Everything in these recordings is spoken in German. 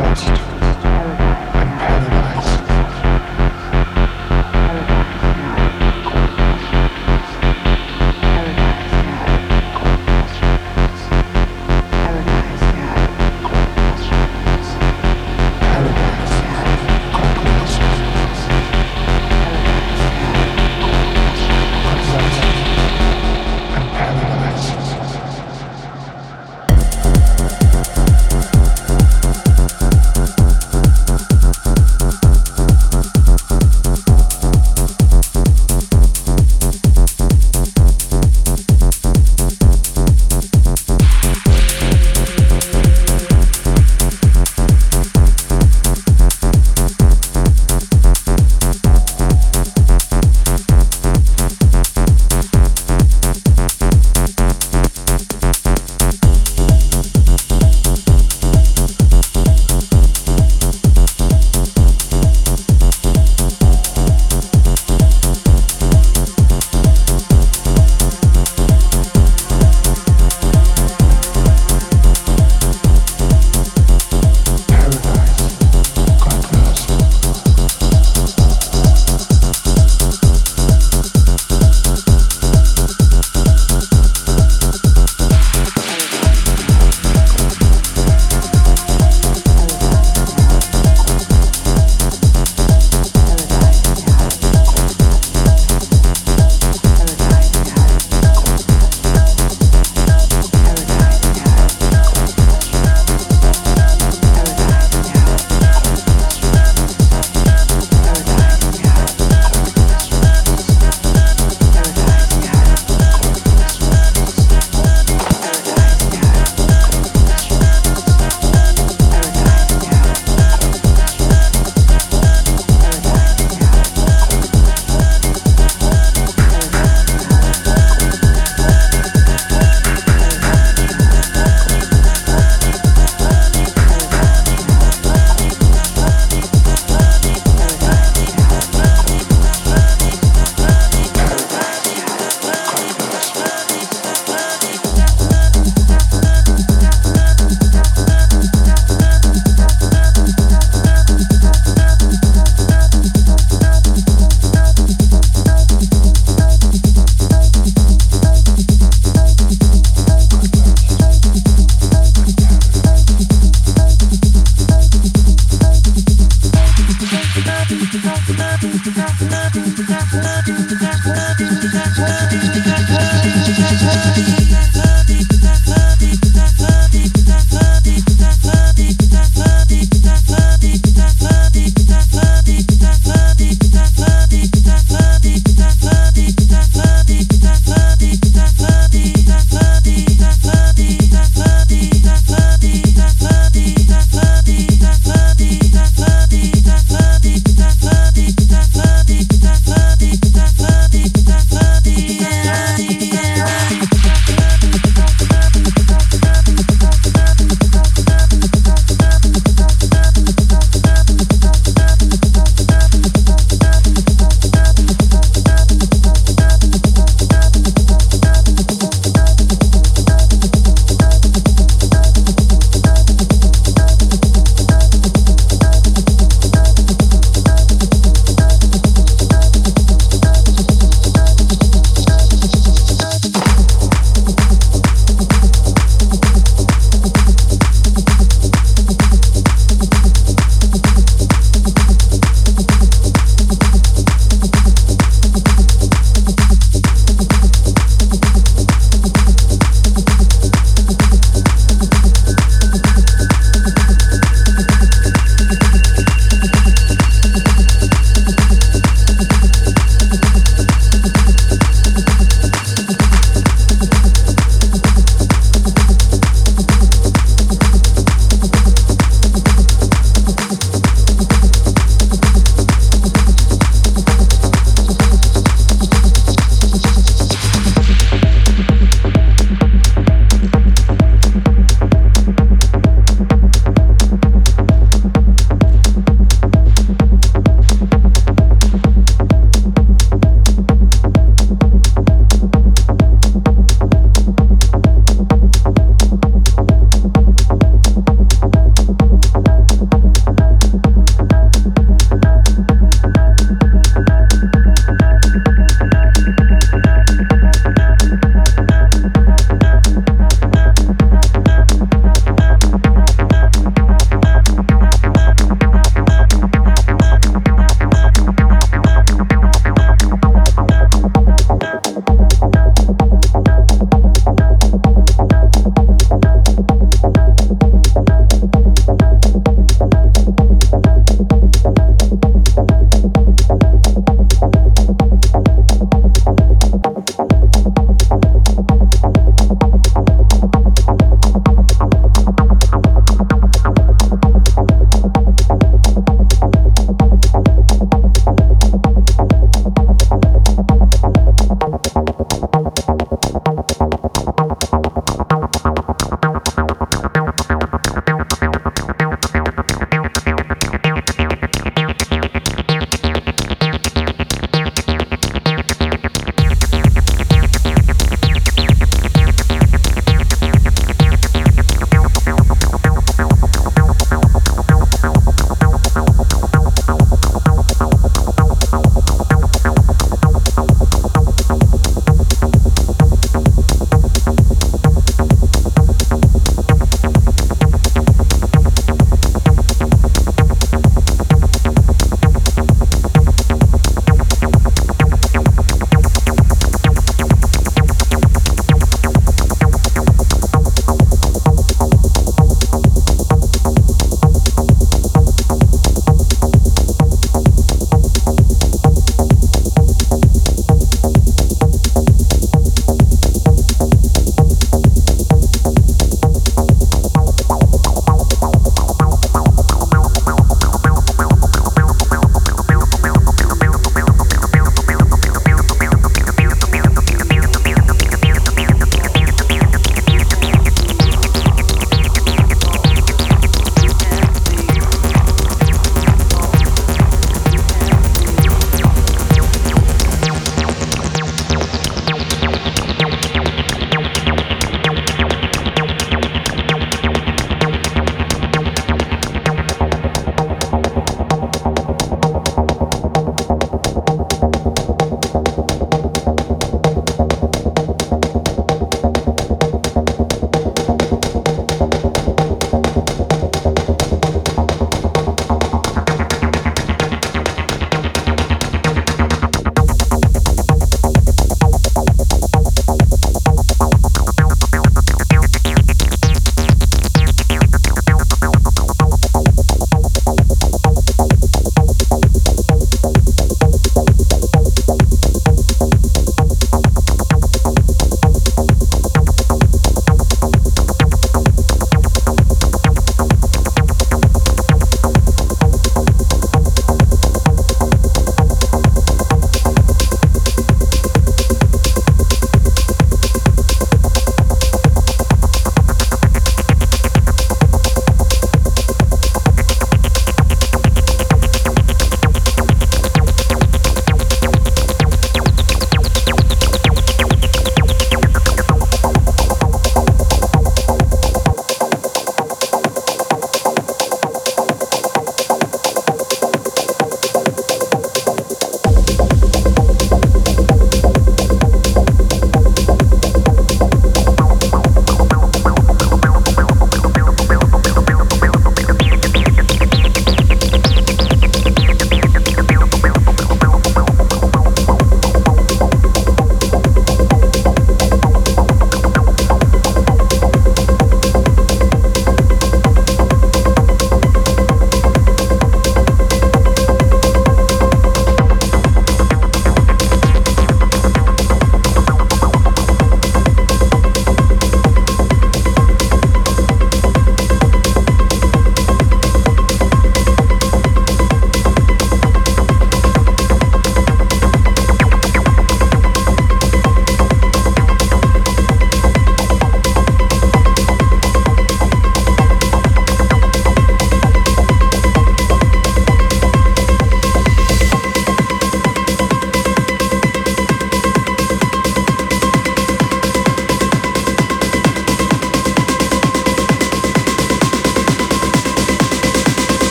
podcast.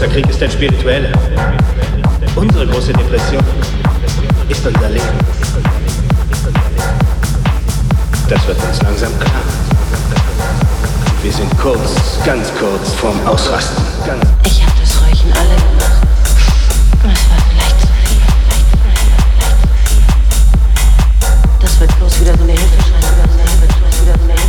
großer Krieg ist ein spiritueller. Unsere große Depression ist unser Leben. Das wird uns langsam klar. Wir sind kurz, ganz kurz vorm Ausrasten. ich hab das ruhig alle gemacht. Es war vielleicht zu viel. Das wird bloß wieder so eine Hilfeschreie, wieder so eine Hilfeschreie, wieder so eine Hilfeschreie.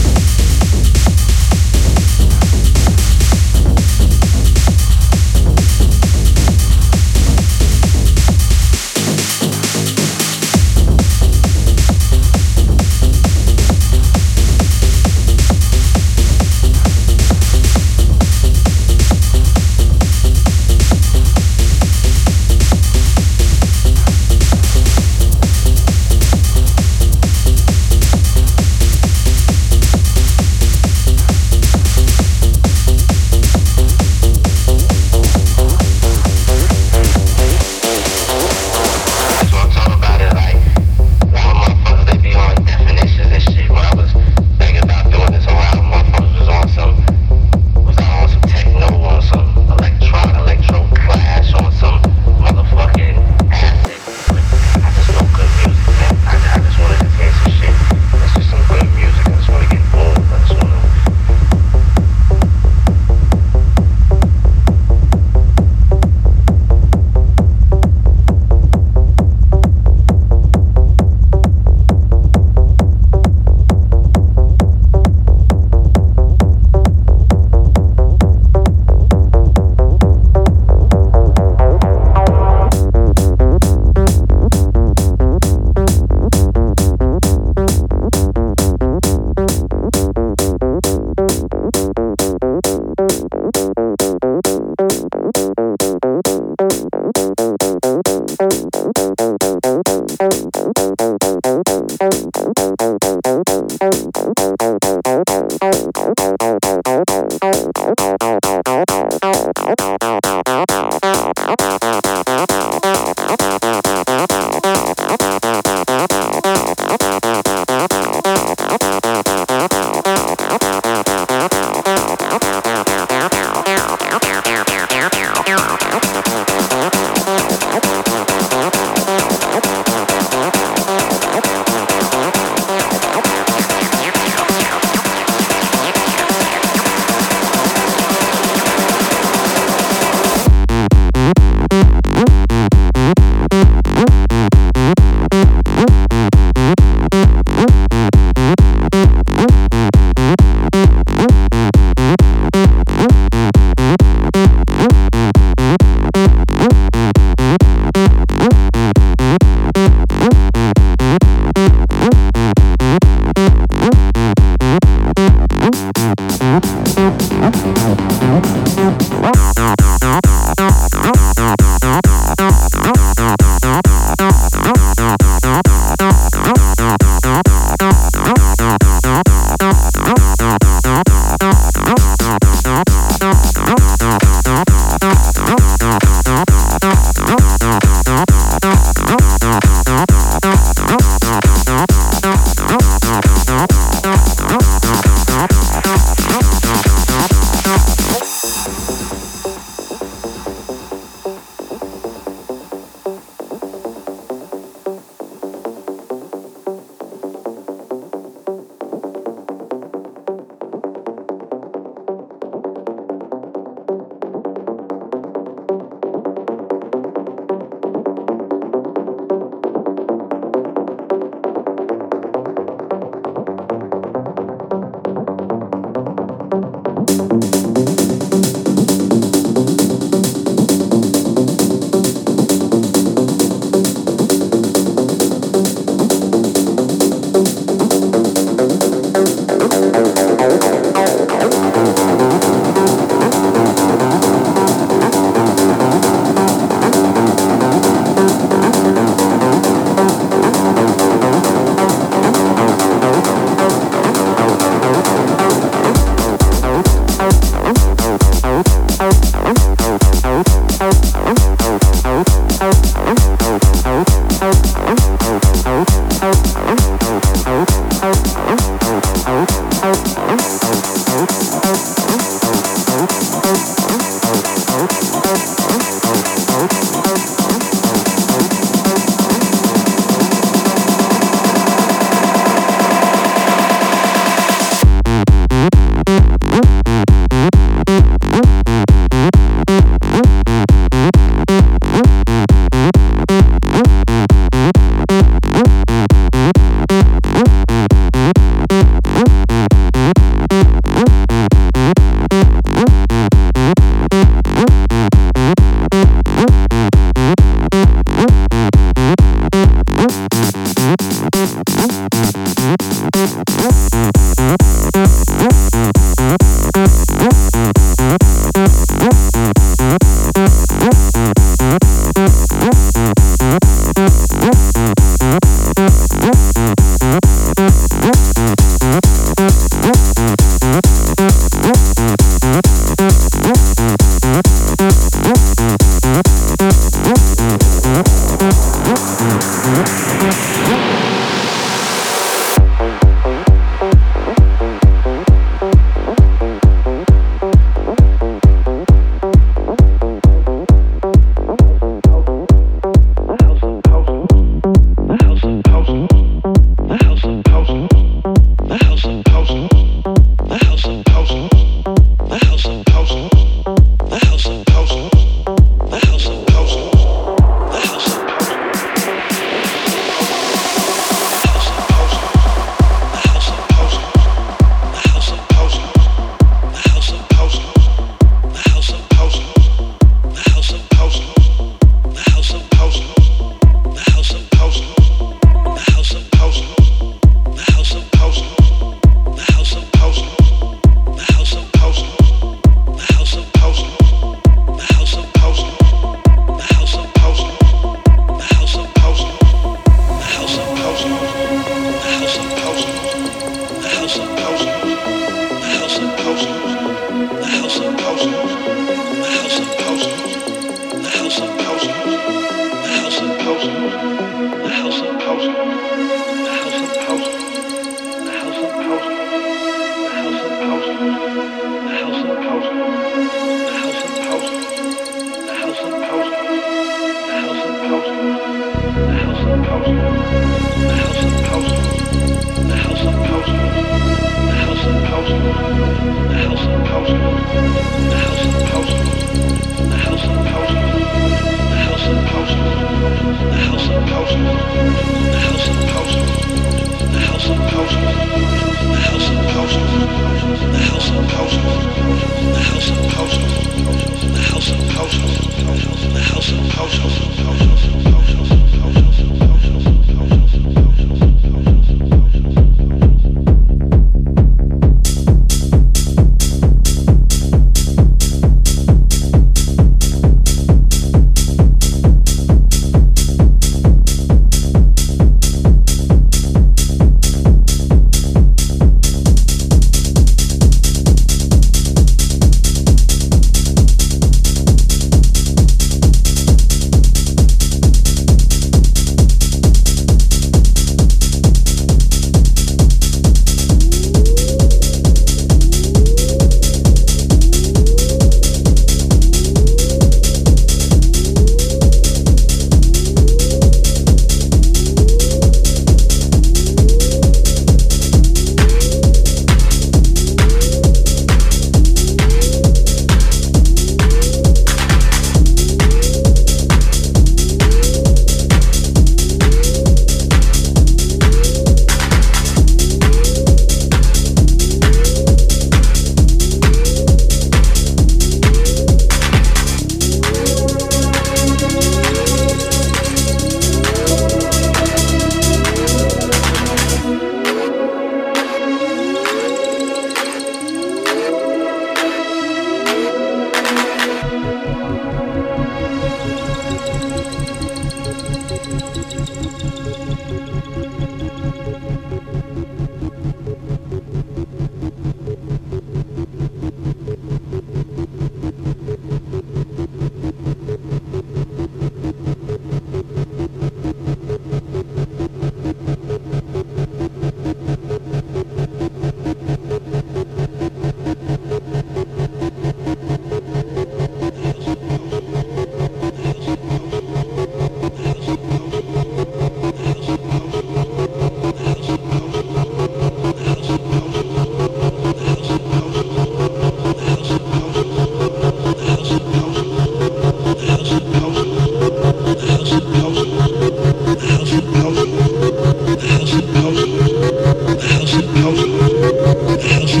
How